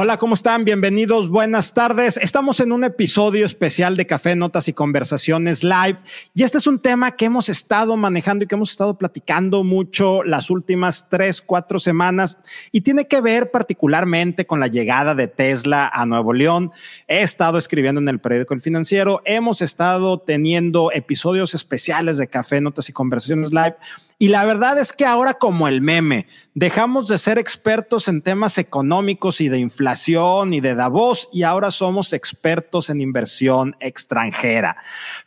Hola, ¿cómo están? Bienvenidos, buenas tardes. Estamos en un episodio especial de Café, Notas y Conversaciones Live y este es un tema que hemos estado manejando y que hemos estado platicando mucho las últimas tres, cuatro semanas y tiene que ver particularmente con la llegada de Tesla a Nuevo León. He estado escribiendo en el periódico El Financiero, hemos estado teniendo episodios especiales de Café, Notas y Conversaciones Live y la verdad es que ahora como el meme, dejamos de ser expertos en temas económicos y de inflación y de Davos y ahora somos expertos en inversión extranjera.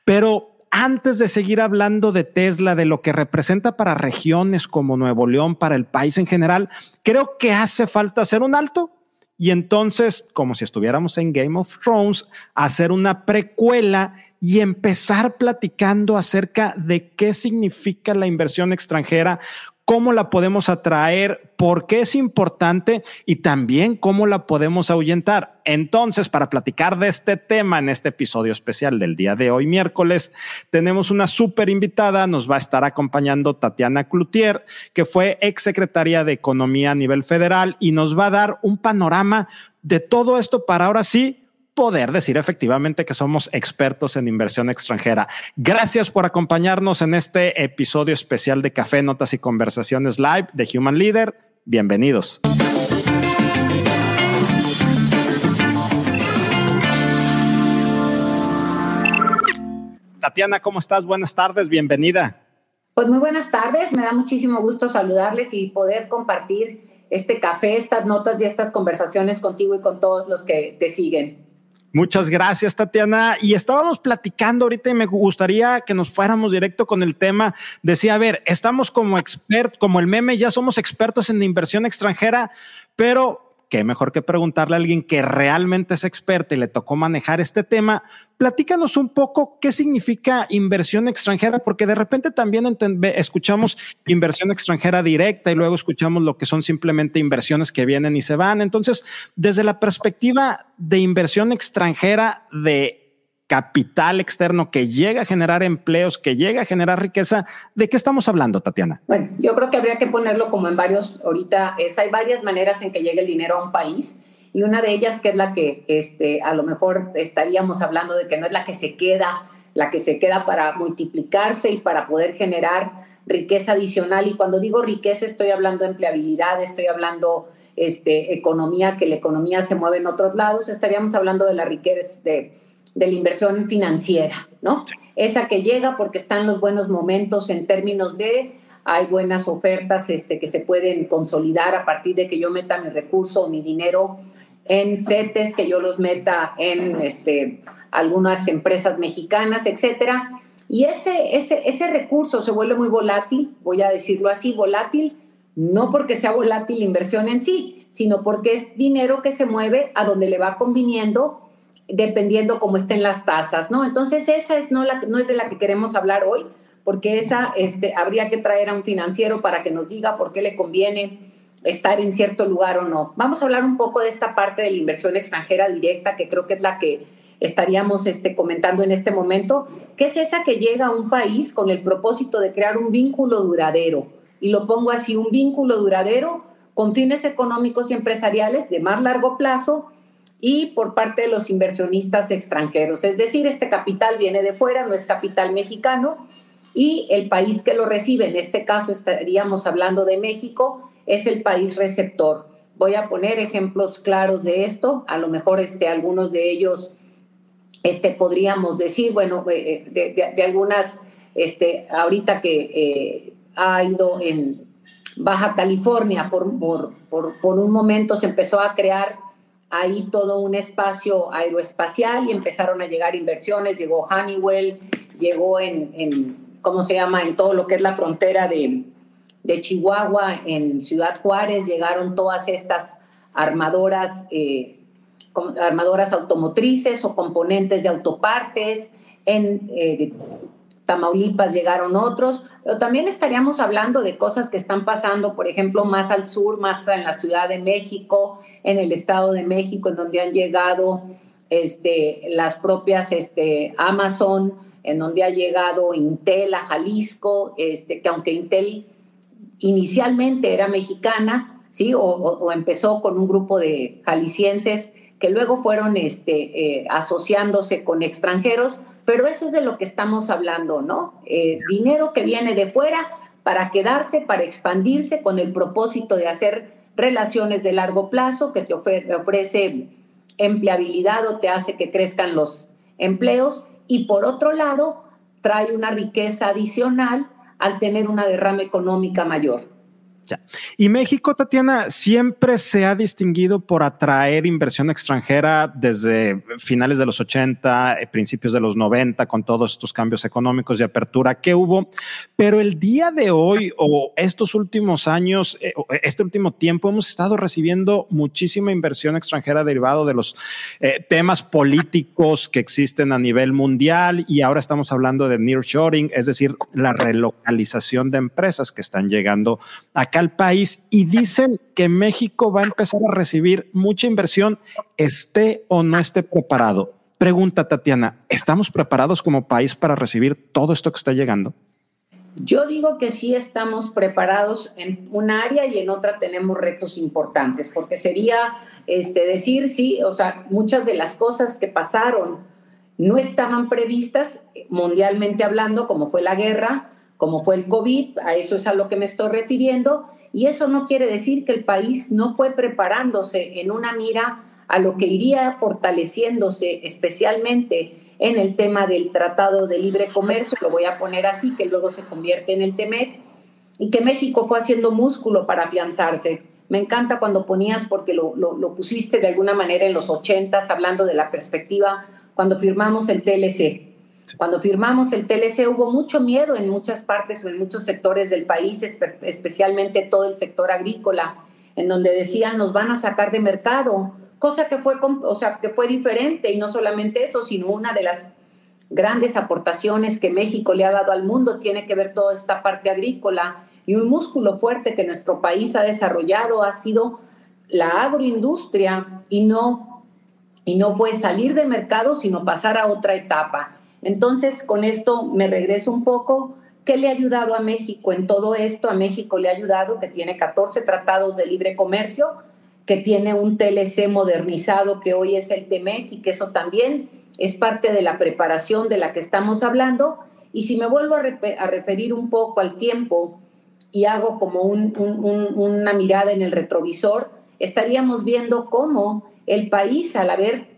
Pero antes de seguir hablando de Tesla, de lo que representa para regiones como Nuevo León, para el país en general, creo que hace falta hacer un alto y entonces, como si estuviéramos en Game of Thrones, hacer una precuela y empezar platicando acerca de qué significa la inversión extranjera, cómo la podemos atraer, por qué es importante y también cómo la podemos ahuyentar. Entonces, para platicar de este tema en este episodio especial del día de hoy, miércoles, tenemos una súper invitada. Nos va a estar acompañando Tatiana Cloutier, que fue exsecretaria de Economía a nivel federal y nos va a dar un panorama de todo esto para ahora sí poder decir efectivamente que somos expertos en inversión extranjera. Gracias por acompañarnos en este episodio especial de Café, Notas y Conversaciones Live de Human Leader. Bienvenidos. Tatiana, ¿cómo estás? Buenas tardes, bienvenida. Pues muy buenas tardes, me da muchísimo gusto saludarles y poder compartir este café, estas notas y estas conversaciones contigo y con todos los que te siguen. Muchas gracias, Tatiana. Y estábamos platicando ahorita y me gustaría que nos fuéramos directo con el tema. Decía, a ver, estamos como expertos, como el meme, ya somos expertos en inversión extranjera, pero qué mejor que preguntarle a alguien que realmente es experto y le tocó manejar este tema. Platícanos un poco qué significa inversión extranjera, porque de repente también escuchamos inversión extranjera directa y luego escuchamos lo que son simplemente inversiones que vienen y se van. Entonces, desde la perspectiva de inversión extranjera de capital externo que llega a generar empleos, que llega a generar riqueza. ¿De qué estamos hablando, Tatiana? Bueno, yo creo que habría que ponerlo como en varios, ahorita es, hay varias maneras en que llegue el dinero a un país y una de ellas que es la que este, a lo mejor estaríamos hablando de que no es la que se queda, la que se queda para multiplicarse y para poder generar riqueza adicional. Y cuando digo riqueza estoy hablando de empleabilidad, estoy hablando este, economía, que la economía se mueve en otros lados, estaríamos hablando de la riqueza, de de la inversión financiera, ¿no? Esa que llega porque están los buenos momentos en términos de hay buenas ofertas este, que se pueden consolidar a partir de que yo meta mi recurso o mi dinero en CETES, que yo los meta en este, algunas empresas mexicanas, etcétera. Y ese, ese, ese recurso se vuelve muy volátil, voy a decirlo así, volátil, no porque sea volátil la inversión en sí, sino porque es dinero que se mueve a donde le va conviniendo dependiendo cómo estén las tasas, ¿no? Entonces esa es no, la, no es de la que queremos hablar hoy, porque esa este, habría que traer a un financiero para que nos diga por qué le conviene estar en cierto lugar o no. Vamos a hablar un poco de esta parte de la inversión extranjera directa, que creo que es la que estaríamos este, comentando en este momento, que es esa que llega a un país con el propósito de crear un vínculo duradero. Y lo pongo así, un vínculo duradero con fines económicos y empresariales de más largo plazo y por parte de los inversionistas extranjeros. Es decir, este capital viene de fuera, no es capital mexicano, y el país que lo recibe, en este caso estaríamos hablando de México, es el país receptor. Voy a poner ejemplos claros de esto, a lo mejor este, algunos de ellos este, podríamos decir, bueno, eh, de, algunas, este, ahorita que eh, ha ido en Baja California, por, por, por, por un momento se empezó a crear ahí todo un espacio aeroespacial y empezaron a llegar inversiones, llegó Honeywell, llegó en, ¿cómo se llama?, en todo lo que es la frontera de, Chihuahua, en Ciudad Juárez, llegaron todas estas armadoras, eh, armadoras automotrices o componentes de autopartes, en eh, Tamaulipas llegaron otros, pero también estaríamos hablando de cosas que están pasando, por ejemplo, más al sur, más en la Ciudad de México, en el Estado de México, en donde han llegado este, las propias este, Amazon, en donde ha llegado Intel a Jalisco, este, que aunque Intel inicialmente era mexicana, ¿sí? O, empezó con un grupo de jaliscienses que luego fueron este, eh, asociándose con extranjeros, pero eso es de lo que estamos hablando, ¿no? Eh, dinero que viene de fuera para quedarse, para expandirse con el propósito de hacer relaciones de largo plazo que te ofrece empleabilidad o te hace que crezcan los empleos y por otro lado trae una riqueza adicional al tener una derrama económica mayor. Y México, Tatiana, siempre se ha distinguido por atraer inversión extranjera desde finales de los 80, eh, principios de los 90, con todos estos cambios económicos de apertura que hubo. Pero el día de hoy o estos últimos años, eh, este último tiempo, hemos estado recibiendo muchísima inversión extranjera derivado de los eh, temas políticos que existen a nivel mundial y ahora estamos hablando de nearshoring, es decir, la relocalización de empresas que están llegando acá al país y dicen que México va a empezar a recibir mucha inversión, esté o no esté preparado. Pregunta Tatiana, ¿estamos preparados como país para recibir todo esto que está llegando? Yo digo que sí estamos preparados en un área y en otra tenemos retos importantes, porque sería este, decir, sí, o sea, muchas de las cosas que pasaron no estaban previstas mundialmente hablando, como fue la guerra, como fue el COVID, a eso es a lo que me estoy refiriendo, y eso no quiere decir que el país no fue preparándose en una mira a lo que iría fortaleciéndose especialmente en el tema del Tratado de Libre Comercio, lo voy a poner así, que luego se convierte en el TEMEC, y que México fue haciendo músculo para afianzarse. Me encanta cuando ponías, porque lo, lo pusiste de alguna manera en los ochentas, hablando de la perspectiva, cuando firmamos el TLC. Cuando firmamos el TLC hubo mucho miedo en muchas partes o en muchos sectores del país, especialmente todo el sector agrícola, en donde decían nos van a sacar de mercado, cosa que fue, o sea, que fue diferente y no solamente eso, sino una de las grandes aportaciones que México le ha dado al mundo tiene que ver toda esta parte agrícola y un músculo fuerte que nuestro país ha desarrollado ha sido la agroindustria y no y no fue salir de mercado, sino pasar a otra etapa. Entonces, con esto me regreso un poco. ¿Qué le ha ayudado a México en todo esto? A México le ha ayudado que tiene 14 tratados de libre comercio, que tiene un TLC modernizado que hoy es el TEMEC y que eso también es parte de la preparación de la que estamos hablando. Y si me vuelvo a, referir un poco al tiempo y hago como una mirada en el retrovisor, estaríamos viendo cómo el país, al haber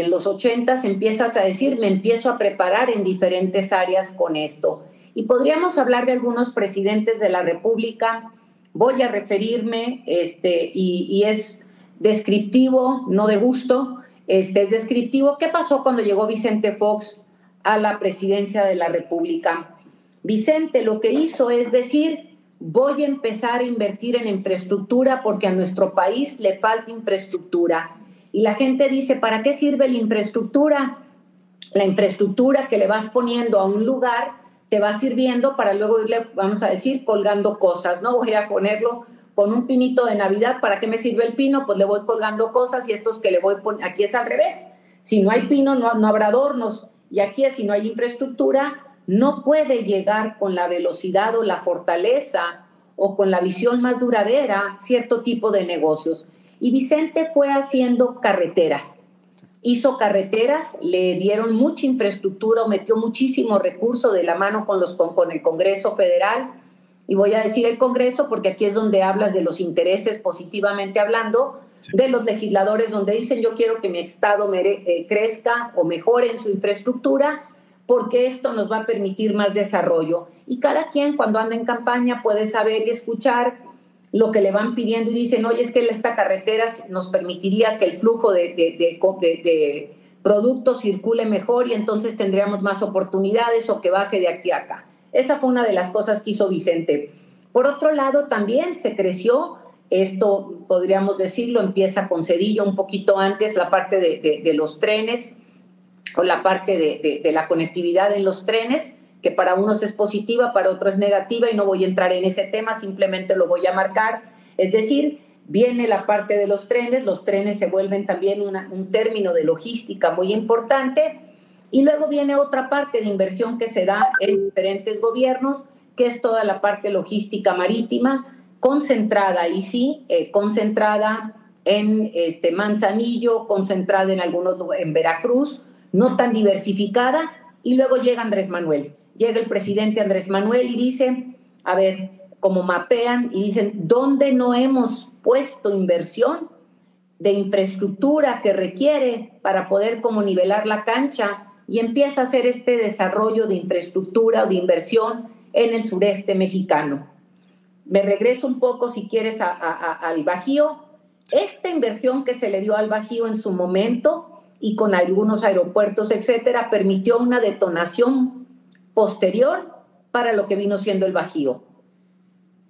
en los 80 empiezas a decir, me empiezo a preparar en diferentes áreas con esto. Y podríamos hablar de algunos presidentes de la República. Voy a referirme, este, y, es descriptivo, no de gusto, este, es descriptivo. ¿Qué pasó cuando llegó Vicente Fox a la presidencia de la República? Vicente lo que hizo es decir, voy a empezar a invertir en infraestructura porque a nuestro país le falta infraestructura y la gente dice, ¿para qué sirve la infraestructura? La infraestructura que le vas poniendo a un lugar te va sirviendo para luego irle, vamos a decir, colgando cosas, ¿no? Voy a ponerlo con un pinito de Navidad, ¿para qué me sirve el pino? Pues le voy colgando cosas y estos que le voy poniendo, aquí es al revés. Si no hay pino, no, no habrá adornos. Y aquí, si no hay infraestructura, no puede llegar con la velocidad o la fortaleza o con la visión más duradera cierto tipo de negocios. Y Vicente fue haciendo carreteras. Hizo carreteras, le dieron mucha infraestructura, metió muchísimo recurso de la mano con, los, con, el Congreso Federal. Y voy a decir el Congreso porque aquí es donde hablas de los intereses positivamente hablando, de los legisladores donde dicen yo quiero que mi Estado eh, crezca o mejore en su infraestructura porque esto nos va a permitir más desarrollo. Y cada quien cuando anda en campaña puede saber y escuchar lo que le van pidiendo y dicen, oye, es que esta carretera nos permitiría que el flujo de, de, productos circule mejor y entonces tendríamos más oportunidades o que baje de aquí a acá. Esa fue una de las cosas que hizo Vicente. Por otro lado, también se creció, esto podríamos decirlo, empieza con Cedillo un poquito antes, la parte de, los trenes o la parte de la conectividad en los trenes que para unos es positiva, para otros es negativa y no voy a entrar en ese tema, simplemente lo voy a marcar. Es decir, viene la parte de los trenes, los trenes se vuelven también un término de logística muy importante y luego viene otra parte de inversión que se da en diferentes gobiernos, que es toda la parte logística marítima, concentrada, y sí, eh, concentrada en este Manzanillo, concentrada en algunos en Veracruz, no tan diversificada, y luego llega Andrés Manuel. Llega el presidente Andrés Manuel y dice, a ver, como mapean y dicen, ¿dónde no hemos puesto inversión de infraestructura que requiere para poder como nivelar la cancha? Y empieza a hacer este desarrollo de infraestructura o de inversión en el sureste mexicano. Me regreso un poco, si quieres, al Bajío. Esta inversión que se le dio al Bajío en su momento y con algunos aeropuertos, etcétera, permitió una detonación posterior para lo que vino siendo el Bajío.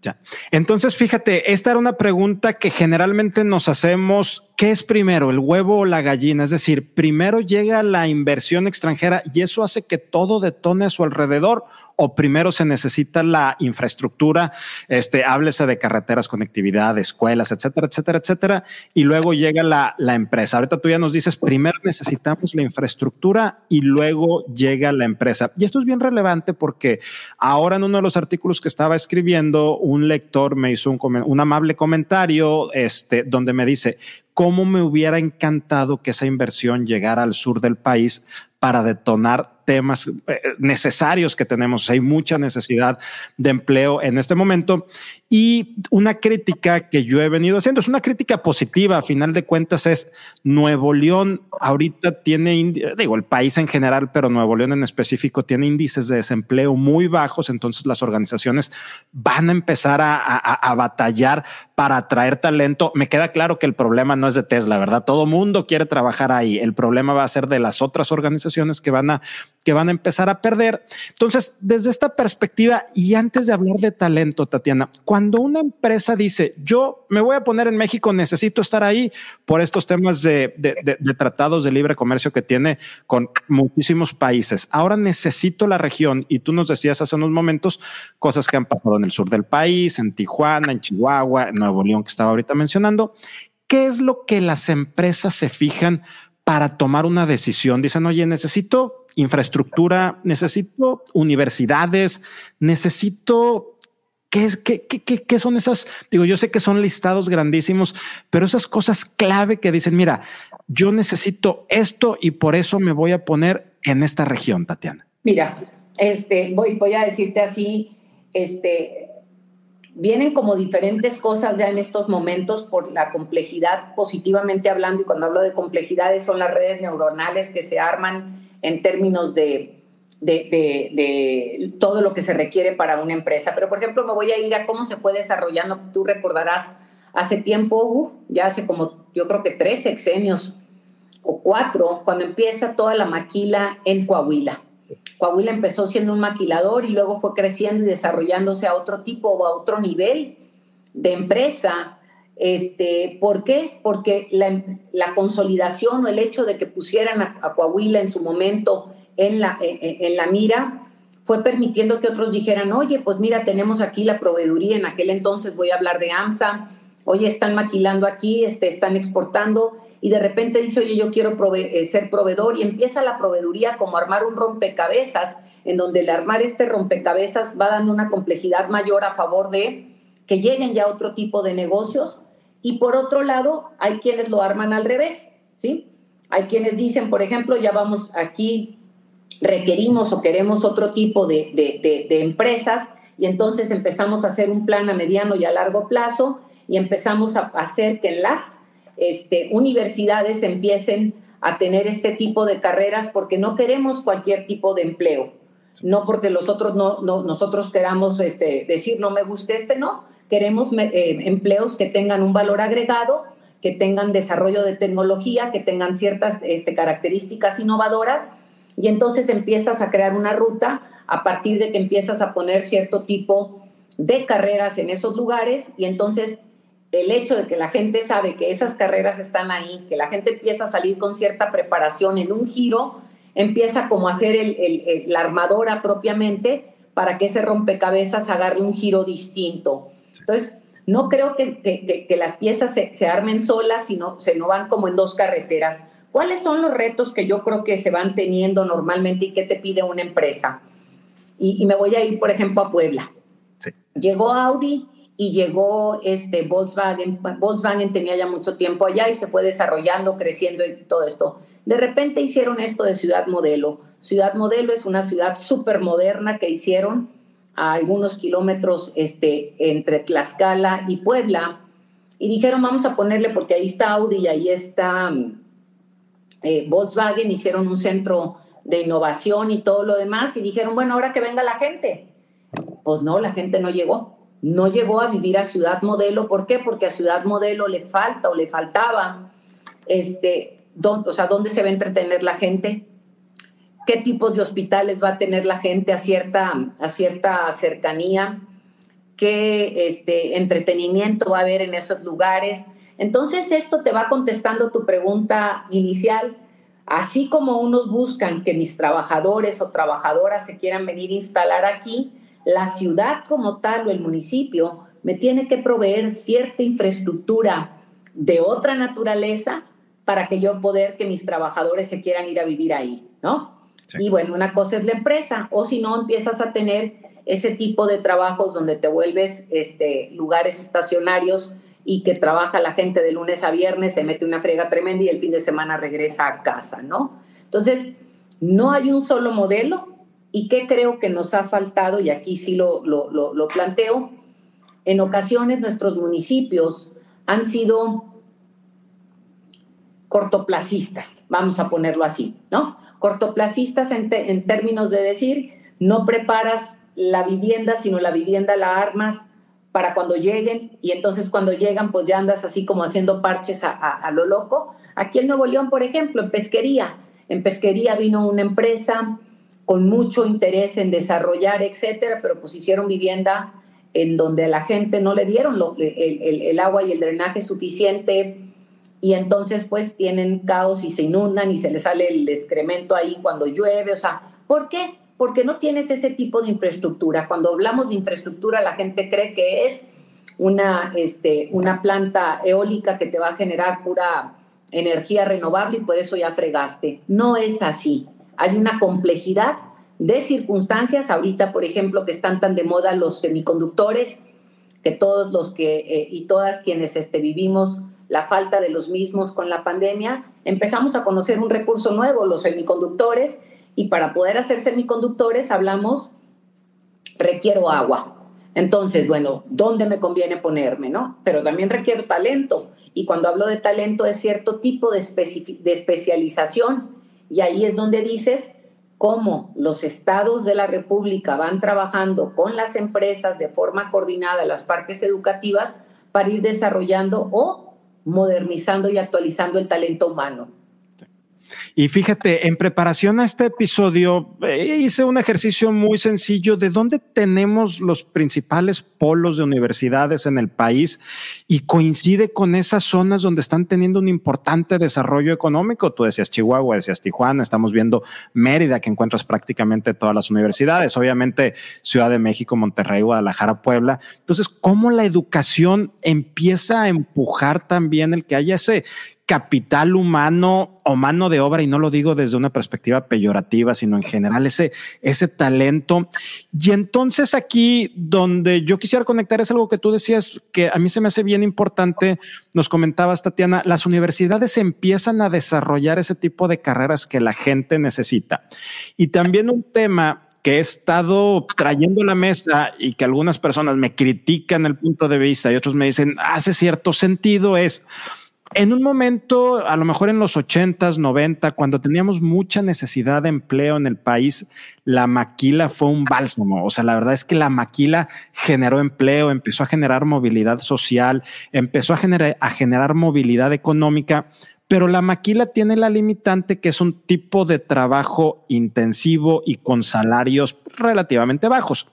Ya. Entonces, fíjate, esta era una pregunta que generalmente nos hacemos ¿qué es primero, el huevo o la gallina? Es decir, primero llega la inversión extranjera y eso hace que todo detone a su alrededor o primero se necesita la infraestructura, este, háblese de carreteras, conectividad, escuelas, etcétera, etcétera, etcétera, y luego llega la, la empresa. Ahorita tú ya nos dices, primero necesitamos la infraestructura y luego llega la empresa. Y esto es bien relevante porque ahora en uno de los artículos que estaba escribiendo, un lector me hizo un, un amable comentario este, donde me dice, cómo me hubiera encantado que esa inversión llegara al sur del país para detonar temas eh, necesarios que tenemos. Hay mucha necesidad de empleo en este momento y una crítica que yo he venido haciendo es una crítica positiva. A final de cuentas es Nuevo León ahorita tiene, digo, el país en general, pero Nuevo León en específico tiene índices de desempleo muy bajos. Entonces las organizaciones van a empezar a, a batallar para atraer talento. Me queda claro que el problema no es de Tesla, ¿verdad? Todo mundo quiere trabajar ahí. El problema va a ser de las otras organizaciones que van a que van a empezar a perder. Entonces, desde esta perspectiva, y antes de hablar de talento, Tatiana, cuando una empresa dice, yo me voy a poner en México, necesito estar ahí por estos temas de, tratados de libre comercio que tiene con muchísimos países, ahora necesito la región, y tú nos decías hace unos momentos cosas que han pasado en el sur del país, en Tijuana, en Chihuahua, en Nuevo León, que estaba ahorita mencionando. ¿Qué es lo que las empresas se fijan para tomar una decisión? Dicen, oye, necesito infraestructura, necesito universidades, necesito ¿Qué, qué, qué, qué, son esas? Digo, yo sé que son listados grandísimos, pero esas cosas clave que dicen, mira, yo necesito esto y por eso me voy a poner en esta región, Tatiana. Mira, este, voy, voy a decirte así, este, vienen como diferentes cosas ya en estos momentos por la complejidad, positivamente hablando, y cuando hablo de complejidades son las redes neuronales que se arman en términos de, de, todo lo que se requiere para una empresa. Pero, por ejemplo, me voy a ir a cómo se fue desarrollando. Tú recordarás, hace tiempo, ya hace como, yo creo que tres sexenios o cuatro, cuando empieza toda la maquila en Coahuila. Coahuila empezó siendo un maquilador y luego fue creciendo y desarrollándose a otro tipo o a otro nivel de empresa este, ¿Por qué? Porque la, consolidación o el hecho de que pusieran a, Coahuila en su momento en la, en, la mira fue permitiendo que otros dijeran, oye, pues mira, tenemos aquí la proveeduría, en aquel entonces voy a hablar de AMSA, oye, están maquilando aquí, este, están exportando, y de repente dice, oye, yo quiero eh, ser proveedor, y empieza la proveeduría como armar un rompecabezas, en donde el armar este rompecabezas va dando una complejidad mayor a favor de que lleguen ya otro tipo de negocios y por otro lado, hay quienes lo arman al revés, ¿sí? Hay quienes dicen, por ejemplo, ya vamos aquí, requerimos o queremos otro tipo de, de, empresas y entonces empezamos a hacer un plan a mediano y a largo plazo y empezamos a hacer que en las este, universidades empiecen a tener este tipo de carreras porque no queremos cualquier tipo de empleo. No porque los otros no, no nosotros queramos este, decir no me guste este, no, Queremos eh, empleos que tengan un valor agregado, que tengan desarrollo de tecnología, que tengan ciertas este, características innovadoras y entonces empiezas a crear una ruta a partir de que empiezas a poner cierto tipo de carreras en esos lugares y entonces el hecho de que la gente sabe que esas carreras están ahí, que la gente empieza a salir con cierta preparación en un giro, empieza como a hacer la armadora propiamente para que ese rompecabezas agarre un giro distinto. Entonces, no creo que, las piezas se, armen solas, sino se no van como en dos carreteras. ¿Cuáles son los retos que yo creo que se van teniendo normalmente y qué te pide una empresa? Y, me voy a ir, por ejemplo, a Puebla. Llegó Audi y llegó este Volkswagen. Volkswagen tenía ya mucho tiempo allá y se fue desarrollando, creciendo y todo esto. De repente hicieron esto de Ciudad Modelo. Ciudad Modelo es una ciudad súper moderna que hicieron a algunos kilómetros este, entre Tlaxcala y Puebla. Y dijeron, vamos a ponerle, porque ahí está Audi y ahí está eh, Volkswagen, hicieron un centro de innovación y todo lo demás. Y dijeron, bueno, ahora que venga la gente. Pues no, la gente no llegó no llegó a vivir a Ciudad Modelo. ¿Por qué? Porque a Ciudad Modelo le falta o le faltaba, este, o sea, dónde se va a entretener la gente, qué tipos de hospitales va a tener la gente a cierta, a cierta cercanía, qué este, entretenimiento va a haber en esos lugares. Entonces esto te va contestando tu pregunta inicial. Así como unos buscan que mis trabajadores o trabajadoras se quieran venir a instalar aquí, la ciudad como tal o el municipio me tiene que proveer cierta infraestructura de otra naturaleza para que yo poder que mis trabajadores se quieran ir a vivir ahí, ¿no? Y bueno, una cosa es la empresa, o si no empiezas a tener ese tipo de trabajos donde te vuelves este, lugares estacionarios y que trabaja la gente de lunes a viernes, se mete una frega tremenda y el fin de semana regresa a casa, ¿no? Entonces, no hay un solo modelo, ¿Y qué creo que nos ha faltado? Y aquí sí lo, lo, planteo. En ocasiones nuestros municipios han sido cortoplacistas, vamos a ponerlo así, ¿no? Cortoplacistas en, en, términos de decir, no preparas la vivienda, sino la vivienda la armas para cuando lleguen y entonces cuando llegan pues ya andas así como haciendo parches a, lo loco. Aquí en Nuevo León, por ejemplo, en pesquería, en pesquería vino una empresa, con mucho interés en desarrollar, etcétera, pero pues hicieron vivienda en donde a la gente no le dieron el, agua y el drenaje suficiente y entonces pues tienen caos y se inundan y se les sale el excremento ahí cuando llueve, o sea, ¿por qué? Porque no tienes ese tipo de infraestructura. Cuando hablamos de infraestructura la gente cree que es una, este, una planta eólica que te va a generar pura energía renovable y por eso ya fregaste. No es así hay una complejidad de circunstancias, ahorita por ejemplo que están tan de moda los semiconductores, que todos los que eh, y todas quienes este, vivimos la falta de los mismos con la pandemia, empezamos a conocer un recurso nuevo, los semiconductores, y para poder hacer semiconductores hablamos, requiero agua. Entonces, bueno, ¿dónde me conviene ponerme, no? Pero también requiero talento. Y cuando hablo de talento es cierto tipo de, de especialización y ahí es donde dices cómo los estados de la República van trabajando con las empresas de forma coordinada, las partes educativas, para ir desarrollando o modernizando y actualizando el talento humano. Y fíjate, en preparación a este episodio eh, hice un ejercicio muy sencillo de dónde tenemos los principales polos de universidades en el país y coincide con esas zonas donde están teniendo un importante desarrollo económico. Tú decías Chihuahua, decías Tijuana, estamos viendo Mérida, que encuentras prácticamente todas las universidades, obviamente Ciudad de México, Monterrey, Guadalajara, Puebla. Entonces, ¿cómo la educación empieza a empujar también el que haya ese capital humano o mano de obra, y no lo digo desde una perspectiva peyorativa, sino en general ese, ese talento. Y entonces aquí donde yo quisiera conectar es algo que tú decías que a mí se me hace bien importante, nos comentabas Tatiana, las universidades empiezan a desarrollar ese tipo de carreras que la gente necesita. Y también un tema que he estado trayendo a la mesa y que algunas personas me critican el punto de vista y otros me dicen hace cierto sentido es en un momento, a lo mejor en los 80s, 90, cuando teníamos mucha necesidad de empleo en el país, la maquila fue un bálsamo. O sea, la verdad es que la maquila generó empleo, empezó a generar movilidad social, empezó a a generar movilidad económica, pero la maquila tiene la limitante que es un tipo de trabajo intensivo y con salarios relativamente bajos.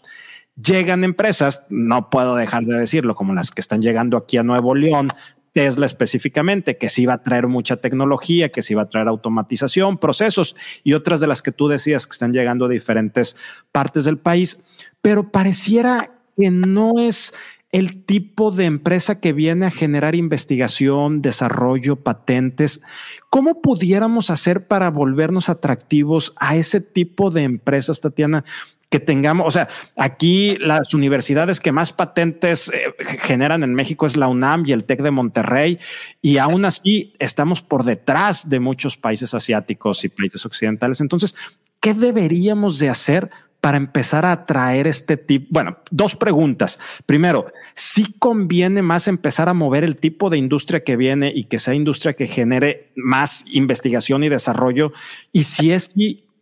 Llegan empresas, no puedo dejar de decirlo, como las que están llegando aquí a Nuevo León, Tesla específicamente, que sí va a traer mucha tecnología, que sí va a traer automatización, procesos y otras de las que tú decías que están llegando a diferentes partes del país, pero pareciera que no es el tipo de empresa que viene a generar investigación, desarrollo, patentes. ¿Cómo pudiéramos hacer para volvernos atractivos a ese tipo de empresas, Tatiana? Que tengamos, o sea, aquí las universidades que más patentes eh, generan en México es la UNAM y el TEC de Monterrey, y aún así estamos por detrás de muchos países asiáticos y países occidentales. Entonces, ¿qué deberíamos de hacer para empezar a atraer este tipo? Bueno, dos preguntas. Primero, si conviene más empezar a mover el tipo de industria que viene y que sea industria que genere más investigación y desarrollo. Y si es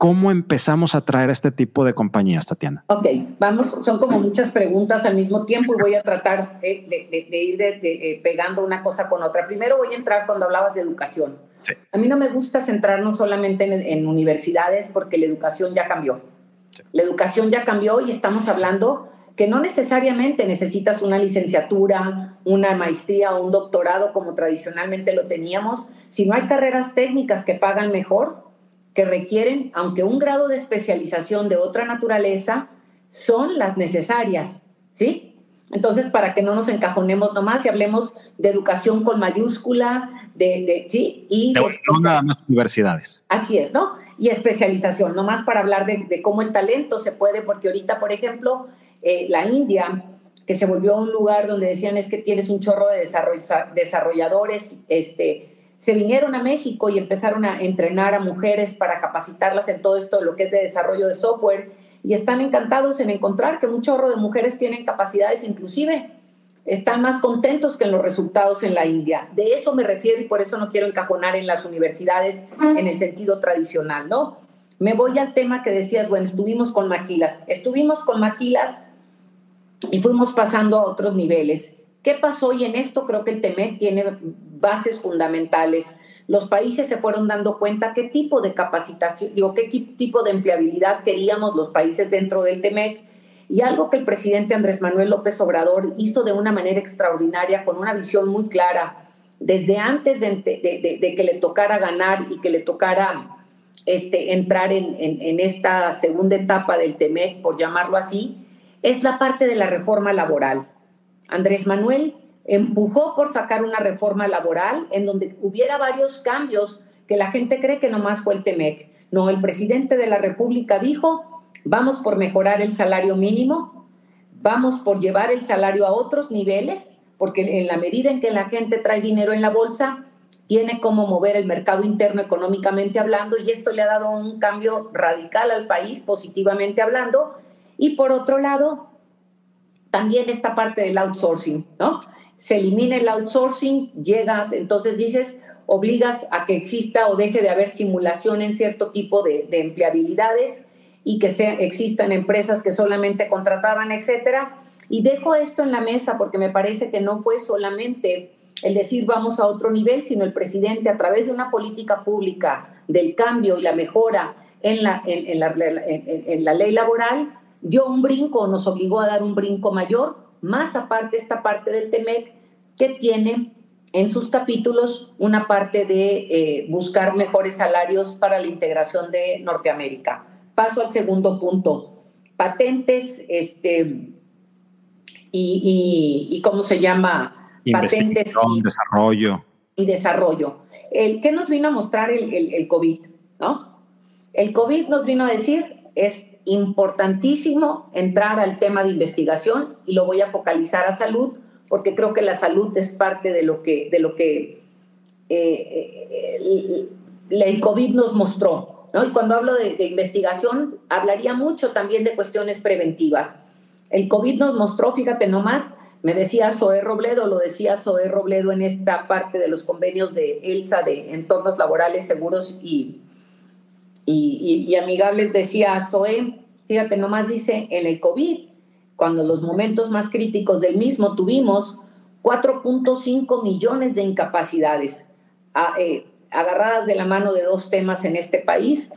¿Cómo empezamos a traer este tipo de compañías, Tatiana? Ok, vamos, son como muchas preguntas al mismo tiempo y voy a tratar de, ir eh, pegando una cosa con otra. Primero voy a entrar cuando hablabas de educación. A mí no me gusta centrarnos solamente en, universidades porque la educación ya cambió. La educación ya cambió y estamos hablando que no necesariamente necesitas una licenciatura, una maestría o un doctorado como tradicionalmente lo teníamos, sino hay carreras técnicas que pagan mejor que requieren, aunque un grado de especialización de otra naturaleza, son las necesarias, ¿sí? Entonces, para que no nos encajonemos nomás y hablemos de educación con mayúscula, de, ¿sí? Y de, nada más universidades. Así es, ¿no? Y especialización, nomás para hablar de, cómo el talento se puede, porque ahorita, por ejemplo, eh, la India, que se volvió un lugar donde decían es que tienes un chorro de desarrolladores, este, se vinieron a México y empezaron a entrenar a mujeres para capacitarlas en todo esto, lo que es de desarrollo de software, y están encantados en encontrar que un chorro de mujeres tienen capacidades, inclusive están más contentos que en los resultados en la India. De eso me refiero y por eso no quiero encajonar en las universidades en el sentido tradicional, ¿no? Me voy al tema que decías, bueno, estuvimos con maquilas, estuvimos con maquilas y fuimos pasando a otros niveles. ¿Qué pasó? Y en esto creo que el TEMEC tiene bases fundamentales. Los países se fueron dando cuenta qué tipo de capacitación, digo, qué tipo de empleabilidad queríamos los países dentro del TEMEC. Y algo que el presidente Andrés Manuel López Obrador hizo de una manera extraordinaria, con una visión muy clara, desde antes de, que le tocara ganar y que le tocara este, entrar en, en esta segunda etapa del TEMEC, por llamarlo así, es la parte de la reforma laboral. Andrés Manuel empujó por sacar una reforma laboral en donde hubiera varios cambios que la gente cree que nomás fue el TEMEC. No, el presidente de la República dijo, vamos por mejorar el salario mínimo, vamos por llevar el salario a otros niveles, porque en la medida en que la gente trae dinero en la bolsa, tiene cómo mover el mercado interno económicamente hablando y esto le ha dado un cambio radical al país positivamente hablando. Y por otro lado, también esta parte del outsourcing, ¿no? Se elimina el outsourcing, llegas, entonces dices, obligas a que exista o deje de haber simulación en cierto tipo de, empleabilidades y que existan empresas que solamente contrataban, etcétera. Y dejo esto en la mesa porque me parece que no fue solamente el decir vamos a otro nivel, sino el presidente a través de una política pública del cambio y la mejora en la, en la, en la ley laboral, dio un brinco, nos obligó a dar un brinco mayor, más aparte esta parte del TEMEC que tiene en sus capítulos una parte de eh, buscar mejores salarios para la integración de Norteamérica. Paso al segundo punto. Patentes, este, y, ¿cómo se llama? Patentes y desarrollo. Y desarrollo. El que nos vino a mostrar el, el, el COVID, ¿no? El COVID nos vino a decir es importantísimo entrar al tema de investigación y lo voy a focalizar a salud porque creo que la salud es parte de lo que, de lo que eh, el, COVID nos mostró. ¿no? Y cuando hablo de, investigación, hablaría mucho también de cuestiones preventivas. El COVID nos mostró, fíjate nomás, me decía Zoé Robledo, lo decía Zoé Robledo en esta parte de los convenios de ELSA de entornos laborales seguros y, y, amigables, decía Zoe, fíjate, nomás dice, en el COVID, cuando los momentos más críticos del mismo tuvimos 4.5 millones de incapacidades eh, agarradas de la mano de dos temas en este país,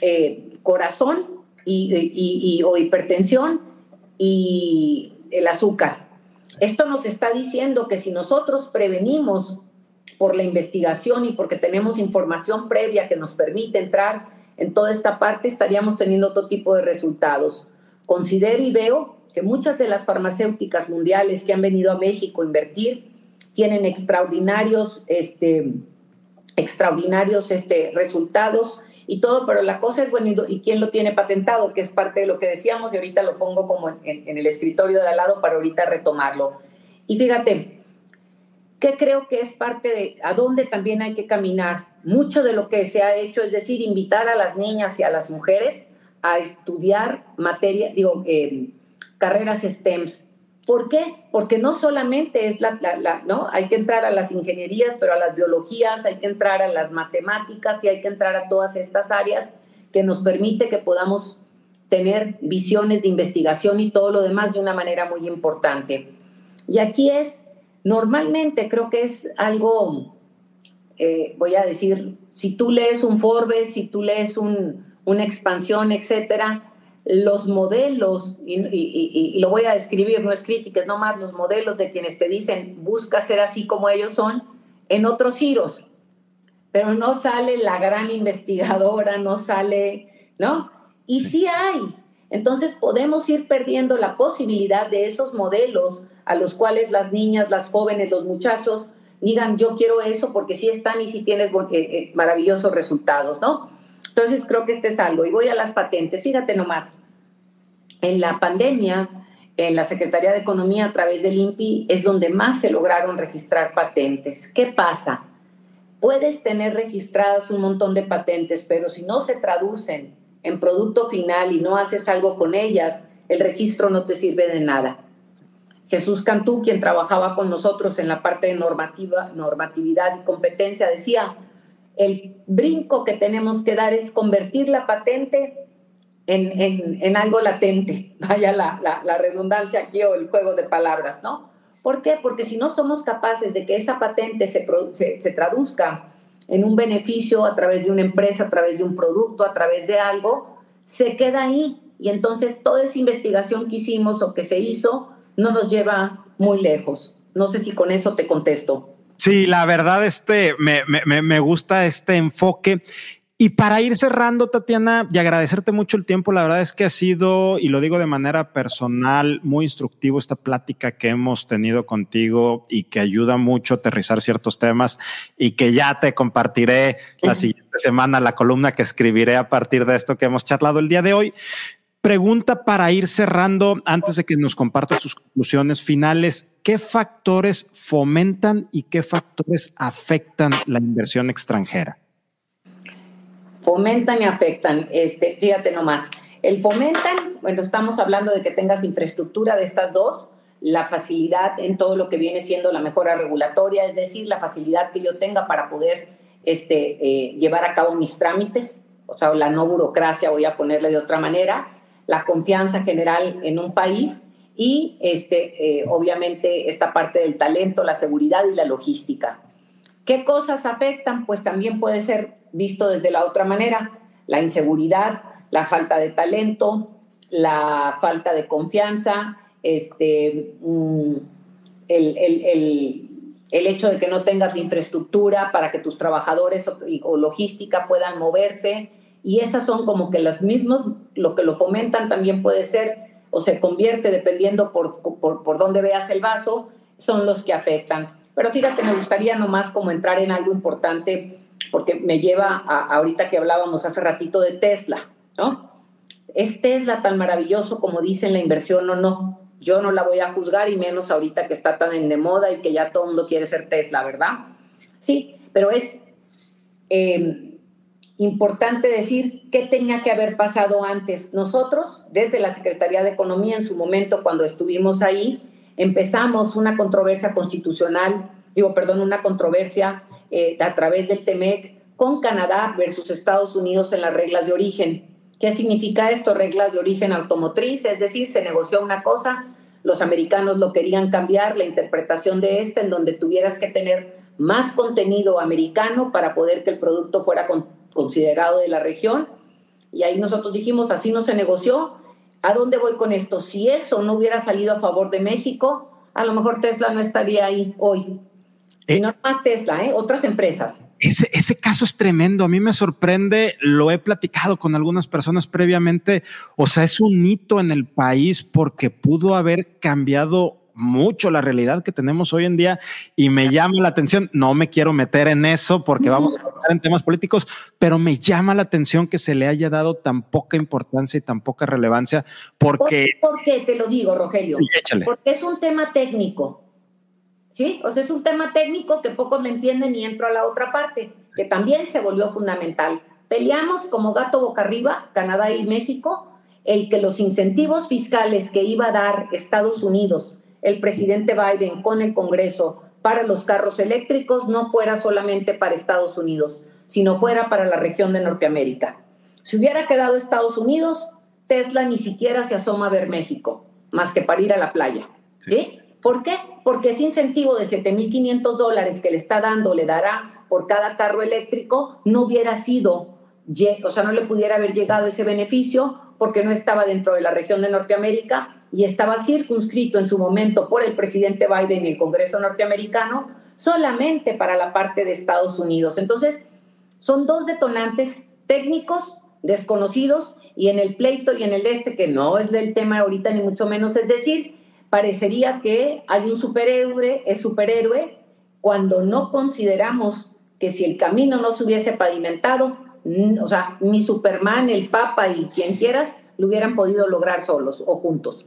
eh, corazón y, o hipertensión y el azúcar. Esto nos está diciendo que si nosotros prevenimos por la investigación y porque tenemos información previa que nos permite entrar en toda esta parte estaríamos teniendo otro tipo de resultados. Considero y veo que muchas de las farmacéuticas mundiales que han venido a México a invertir tienen extraordinarios, este, extraordinarios este, resultados y todo, pero la cosa es, bueno, ¿y quién lo tiene patentado? Que es parte de lo que decíamos y ahorita lo pongo como en, en el escritorio de al lado para ahorita retomarlo. Y fíjate, ¿qué creo que es parte de a dónde también hay que caminar? Mucho de lo que se ha hecho, es decir, invitar a las niñas y a las mujeres a estudiar materia, digo, eh, carreras STEMs. ¿Por qué? Porque no solamente es la, la, ¿no? Hay que entrar a las ingenierías, pero a las biologías, hay que entrar a las matemáticas y hay que entrar a todas estas áreas que nos permite que podamos tener visiones de investigación y todo lo demás de una manera muy importante. Y aquí es, normalmente creo que es algo, eh, voy a decir, si tú lees un Forbes, si tú lees un, una expansión, etcétera, los modelos, y, lo voy a describir, no es crítica, es nomás los modelos de quienes te dicen busca ser así como ellos son, en otros giros. Pero no sale la gran investigadora, no sale, ¿no? Y sí hay. Entonces podemos ir perdiendo la posibilidad de esos modelos a los cuales las niñas, las jóvenes, los muchachos digan, yo quiero eso porque sí están y sí tienes eh, eh, maravillosos resultados, ¿no? Entonces creo que este es algo. Y voy a las patentes. Fíjate nomás, en la pandemia, en la Secretaría de Economía a través del INPI es donde más se lograron registrar patentes. ¿Qué pasa? Puedes tener registradas un montón de patentes, pero si no se traducen en producto final y no haces algo con ellas, el registro no te sirve de nada. Jesús Cantú, quien trabajaba con nosotros en la parte de normatividad y competencia, decía, el brinco que tenemos que dar es convertir la patente en, algo latente, vaya la, redundancia aquí o el juego de palabras, ¿no? ¿Por qué? Porque si no somos capaces de que esa patente se, se, traduzca en un beneficio a través de una empresa, a través de un producto, a través de algo, se queda ahí. Y entonces toda esa investigación que hicimos o que se hizo no nos lleva muy lejos. No sé si con eso te contesto. Sí, la verdad, este, me, me, me gusta este enfoque. Y para ir cerrando, Tatiana, y agradecerte mucho el tiempo, la verdad es que ha sido, y lo digo de manera personal, muy instructivo esta plática que hemos tenido contigo y que ayuda mucho a aterrizar ciertos temas y que ya te compartiré la siguiente semana la columna que escribiré a partir de esto que hemos charlado el día de hoy. Pregunta para ir cerrando, antes de que nos compartas sus conclusiones finales, ¿qué factores fomentan y qué factores afectan la inversión extranjera? Fomentan y afectan, este, fíjate nomás, el fomentan, bueno, estamos hablando de que tengas infraestructura de estas dos, la facilidad en todo lo que viene siendo la mejora regulatoria, es decir, la facilidad que yo tenga para poder este, eh, llevar a cabo mis trámites, o sea, la no burocracia, voy a ponerle de otra manera, la confianza general en un país y este, eh, obviamente esta parte del talento, la seguridad y la logística. ¿Qué cosas afectan? Pues también puede ser visto desde la otra manera, la inseguridad, la falta de talento, la falta de confianza, este, mm, el, el, el, hecho de que no tengas infraestructura para que tus trabajadores o logística puedan moverse, y esas son como que los mismos, lo que lo fomentan también puede ser o se convierte dependiendo por, por, por dónde veas el vaso, son los que afectan. Pero fíjate, me gustaría nomás como entrar en algo importante porque me lleva a ahorita que hablábamos hace ratito de Tesla, ¿no? ¿Es Tesla tan maravilloso como dicen la inversión o no? Yo no la voy a juzgar y menos ahorita que está tan en de moda y que ya todo el mundo quiere ser Tesla, ¿verdad? Sí, pero es eh, importante decir qué tenía que haber pasado antes. Nosotros, desde la Secretaría de Economía, en su momento, cuando estuvimos ahí, empezamos una controversia constitucional, digo, perdón, una controversia eh, a través del TEMEC con Canadá versus Estados Unidos en las reglas de origen. ¿Qué significa esto? Reglas de origen automotriz, es decir, se negoció una cosa, los americanos lo querían cambiar, la interpretación de esta, en donde tuvieras que tener más contenido americano para poder que el producto fuera considerado de la región. Y ahí nosotros dijimos, así no se negoció. ¿A dónde voy con esto? Si eso no hubiera salido a favor de México, a lo mejor Tesla no estaría ahí hoy. y eh, no más Tesla, ¿eh? otras empresas. Ese, ese caso es tremendo. A mí me sorprende, lo he platicado con algunas personas previamente. O sea, es un hito en el país porque pudo haber cambiado mucho la realidad que tenemos hoy en día y me llama la atención, no me quiero meter en eso porque vamos a hablar en temas políticos, pero me llama la atención que se le haya dado tan poca importancia y tan poca relevancia porque... ¿Por, qué te lo digo, Rogelio? porque es un tema técnico, ¿sí? O sea, es un tema técnico que pocos le entienden y entro a la otra parte, que también se volvió fundamental. Peleamos como gato boca arriba, Canadá y México, el que los incentivos fiscales que iba a dar Estados Unidos, el presidente Biden con el Congreso para los carros eléctricos no fuera solamente para Estados Unidos, sino fuera para la región de Norteamérica. Si hubiera quedado Estados Unidos, Tesla ni siquiera se asoma a ver México, más que para ir a la playa. ¿Sí? ¿Por qué? Porque ese incentivo de 7.500 dólares que le está dando, le dará por cada carro eléctrico, no hubiera sido, o sea, no le pudiera haber llegado ese beneficio porque no estaba dentro de la región de Norteamérica y estaba circunscrito en su momento por el presidente Biden y el Congreso norteamericano solamente para la parte de Estados Unidos. Entonces, son dos detonantes técnicos desconocidos y en el pleito y en el este, que no es el tema ahorita ni mucho menos, es decir, parecería que hay un superhéroe, es superhéroe, cuando no consideramos que si el camino no se hubiese pavimentado, o sea, ni Superman, el Papa y quien quieras lo hubieran podido lograr solos o juntos.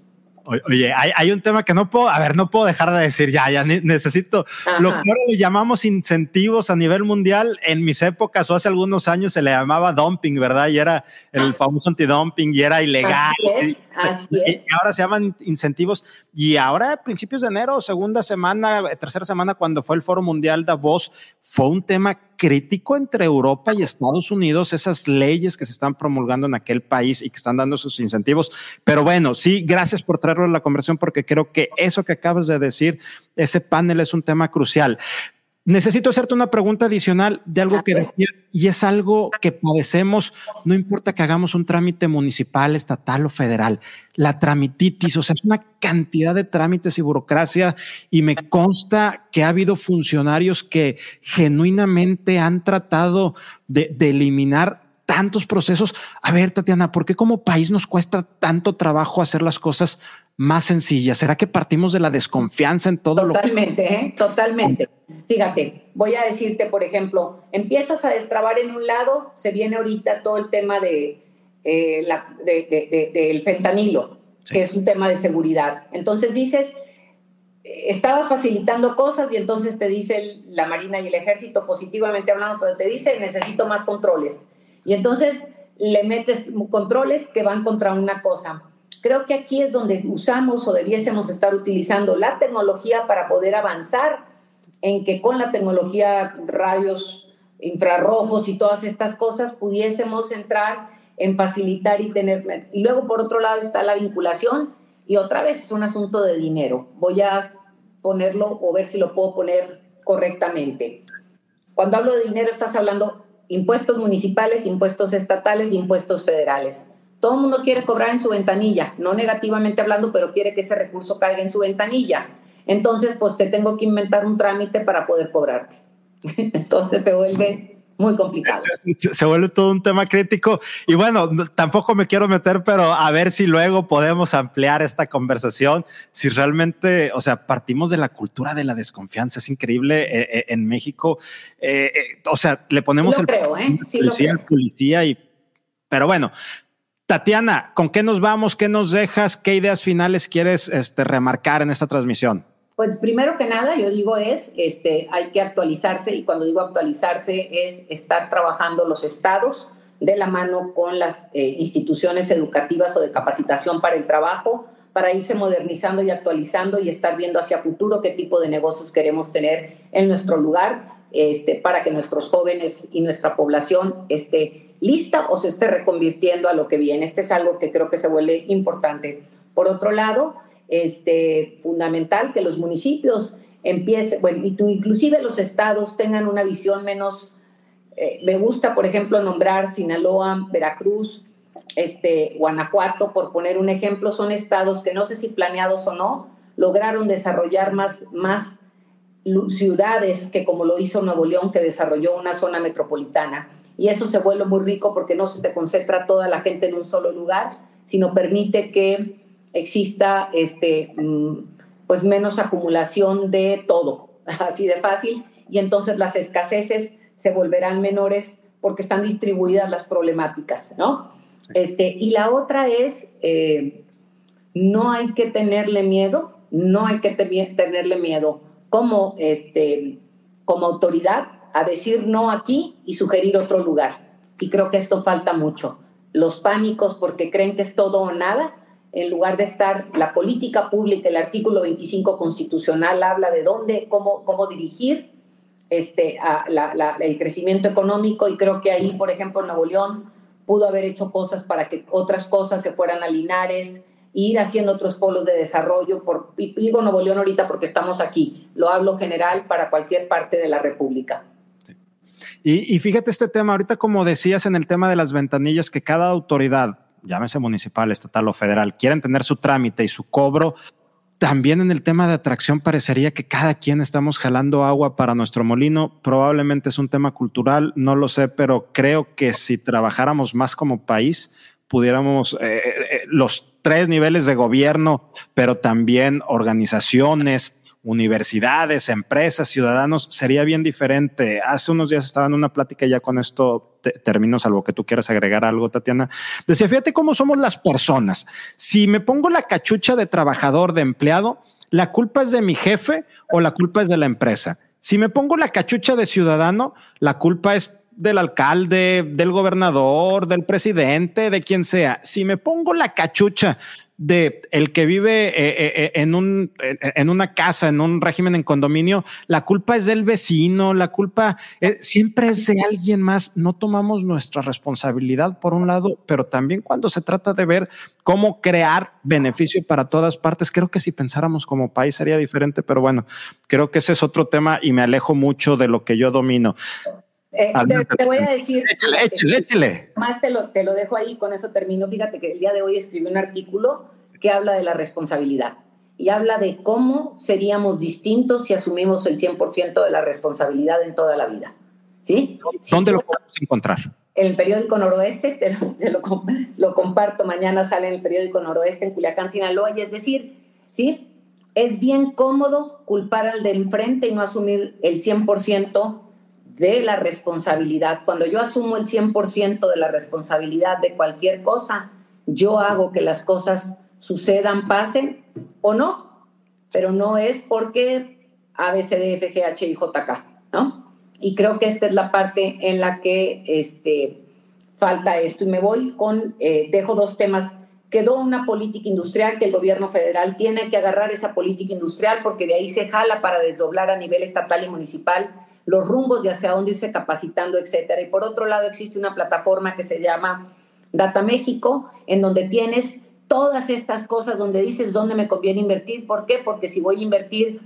Oye, hay, un tema que no puedo, a ver, no puedo dejar de decir, ya, ya necesito, lo que ahora le llamamos incentivos a nivel mundial, en mis épocas o hace algunos años se le llamaba dumping, ¿verdad? Y era el famoso antidumping y era ilegal. Así es, así es. Y ahora se llaman incentivos. Y ahora, a principios de enero, segunda semana, tercera semana, cuando fue el Foro Mundial Davos, fue un tema crítico entre Europa y Estados Unidos, esas leyes que se están promulgando en aquel país y que están dando sus incentivos. Pero bueno, sí, gracias por traerlo a la conversación porque creo que eso que acabas de decir, ese panel es un tema crucial. Necesito hacerte una pregunta adicional de algo que decías y es algo que padecemos, no importa que hagamos un trámite municipal, estatal o federal, la tramititis, o sea, es una cantidad de trámites y burocracia y me consta que ha habido funcionarios que genuinamente han tratado de, de eliminar tantos procesos. A ver, Tatiana, ¿por qué como país nos cuesta tanto trabajo hacer las cosas más sencillas? ¿Será que partimos de la desconfianza en todo lo que... Totalmente, ¿eh? totalmente. Fíjate, voy a decirte, por ejemplo, empiezas a destrabar en un lado, se viene ahorita todo el tema de, eh, la, del fentanilo, que es un tema de seguridad. Entonces dices, estabas facilitando cosas y entonces te dice la Marina y el Ejército positivamente hablando, pero te dice, necesito más controles y entonces le metes controles que van contra una cosa. Creo que aquí es donde usamos o debiésemos estar utilizando la tecnología para poder avanzar en que con la tecnología rayos infrarrojos y todas estas cosas pudiésemos entrar en facilitar y tener. Y luego por otro lado está la vinculación y otra vez es un asunto de dinero. Voy a ponerlo o ver si lo puedo poner correctamente. Cuando hablo de dinero estás hablando impuestos municipales, impuestos estatales, impuestos federales. Todo el mundo quiere cobrar en su ventanilla, no negativamente hablando, pero quiere que ese recurso caiga en su ventanilla. Entonces, pues te tengo que inventar un trámite para poder cobrarte. Entonces se vuelve muy complicado. Se, vuelve todo un tema crítico. Y bueno, tampoco me quiero meter, pero a ver si luego podemos ampliar esta conversación. Si realmente, o sea, partimos de la cultura de la desconfianza. Es increíble eh, eh, en México. Eh, o sea, le ponemos el, creo, policía, el policía y... Pero bueno, Tatiana, ¿con qué nos vamos? ¿Qué nos dejas? ¿Qué ideas finales quieres este, remarcar en esta transmisión? Pues primero que nada, yo digo es, este, hay que actualizarse y cuando digo actualizarse es estar trabajando los estados de la mano con las eh, instituciones educativas o de capacitación para el trabajo, para irse modernizando y actualizando y estar viendo hacia futuro qué tipo de negocios queremos tener en nuestro lugar, este, para que nuestros jóvenes y nuestra población esté lista o se esté reconvirtiendo a lo que viene. Este es algo que creo que se vuelve importante. Por otro lado, este, fundamental que los municipios empiecen, bueno, y inclusive los estados tengan una visión menos, eh, me gusta, por ejemplo, nombrar Sinaloa, Veracruz, este, Guanajuato, por poner un ejemplo, son estados que no sé si planeados o no, lograron desarrollar más, más ciudades que como lo hizo Nuevo León, que desarrolló una zona metropolitana. Y eso se vuelve muy rico porque no se te concentra toda la gente en un solo lugar, sino permite que exista este, mm, pues menos acumulación de todo, así de fácil, y entonces las escaseces se volverán menores porque están distribuidas las problemáticas, ¿no? Este, y la otra es, eh, no hay que tenerle miedo, no hay que tenerle miedo como, este, como autoridad a decir no aquí y sugerir otro lugar. Y creo que esto falta mucho. Los pánicos porque creen que es todo o nada, en lugar de estar la política pública, el artículo 25 constitucional habla de dónde, cómo, cómo dirigir este, el crecimiento económico y creo que ahí, por ejemplo, Nuevo León pudo haber hecho cosas para que otras cosas se fueran a Linares, ir haciendo otros polos de desarrollo. Por, digo Nuevo León ahorita porque estamos aquí, lo hablo general para cualquier parte de la República. Y, y, fíjate este tema, ahorita como decías en el tema de las ventanillas, que cada autoridad, llámese municipal, estatal o federal, quieren tener su trámite y su cobro también en el tema de atracción parecería que cada quien estamos jalando agua para nuestro molino. Probablemente es un tema cultural, no lo sé, pero creo que si trabajáramos más como país, pudiéramos eh, eh, eh, los tres niveles de gobierno, pero también organizaciones, universidades, empresas, ciudadanos, sería bien diferente. Hace unos días estaba en una plática ya con esto termino, salvo que tú quieras agregar algo, Tatiana. Decía, fíjate cómo somos las personas. Si me pongo la cachucha de trabajador, de empleado, la culpa es de mi jefe o la culpa es de la empresa. Si me pongo la cachucha de ciudadano, la culpa es del alcalde, del gobernador, del presidente, de quien sea. Si me pongo la cachucha de el que vive eh, eh, eh, en, un, en una casa, en un régimen en condominio, la culpa es del vecino, la culpa siempre es de alguien más. No tomamos nuestra responsabilidad por un lado, pero también cuando se trata de ver cómo crear beneficio para todas partes, creo que si pensáramos como país sería diferente, pero bueno, creo que ese es otro tema y me alejo mucho de lo que yo domino. Te, voy a decir. Échale, échale, échale. Más te lo, te lo dejo ahí, con eso termino. Fíjate que el día de hoy escribí un artículo que habla de la responsabilidad y habla de cómo seríamos distintos si asumimos el 100% de la responsabilidad en toda la vida. ¿Sí? ¿Dónde lo podemos encontrar? En el periódico Noroeste, te lo, lo, comparto, mañana sale en el periódico Noroeste en Culiacán, Sinaloa, y es decir, ¿sí? Es bien cómodo culpar al del enfrente y no asumir el 100% de la responsabilidad. Cuando yo asumo el 100% de la responsabilidad de cualquier cosa, yo hago que las cosas sucedan, pasen o no, pero no es porque A, B, C, D, F, G, H, I, J, K, ¿no? Y creo que esta es la parte en la que este, falta esto. Y me voy con, eh, dejo dos temas. Quedó una política industrial que el gobierno federal tiene que agarrar esa política industrial porque de ahí se jala para desdoblar a nivel estatal y municipal los rumbos de hacia dónde irse capacitando, etcétera. Y por otro lado existe una plataforma que se llama Data México, en donde tienes todas estas cosas donde dices dónde me conviene invertir. ¿Por qué? Porque si voy a invertir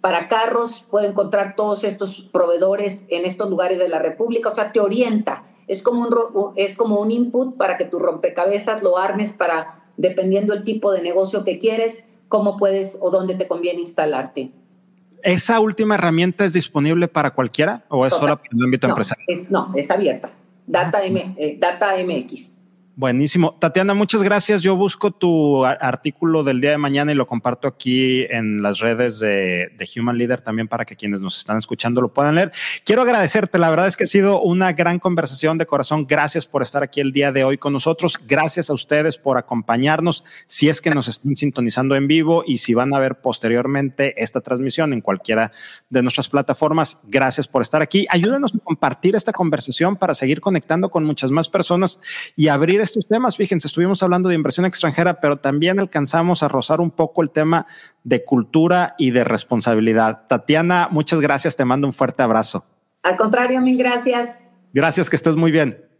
para carros, puedo encontrar todos estos proveedores en estos lugares de la República. O sea, te orienta. Es como un, es como un input para que tu rompecabezas lo armes para, dependiendo el tipo de negocio que quieres, cómo puedes o dónde te conviene instalarte. ¿Esa última herramienta es disponible para cualquiera o es solo para el ámbito empresarial? no, es abierta. Data, M, eh, Data MX. Buenísimo. Tatiana, muchas gracias. Yo busco tu artículo del día de mañana y lo comparto aquí en las redes de, Human Leader también para que quienes nos están escuchando lo puedan leer. Quiero agradecerte. La verdad es que ha sido una gran conversación de corazón. Gracias por estar aquí el día de hoy con nosotros. Gracias a ustedes por acompañarnos. Si es que nos están sintonizando en vivo y si van a ver posteriormente esta transmisión en cualquiera de nuestras plataformas, gracias por estar aquí. Ayúdenos a compartir esta conversación para seguir conectando con muchas más personas y abrir estos temas. Fíjense, estuvimos hablando de inversión extranjera, pero también alcanzamos a rozar un poco el tema de cultura y de responsabilidad. Tatiana, muchas gracias. Te mando un fuerte abrazo. Al contrario, mil gracias. Gracias, que estés muy bien.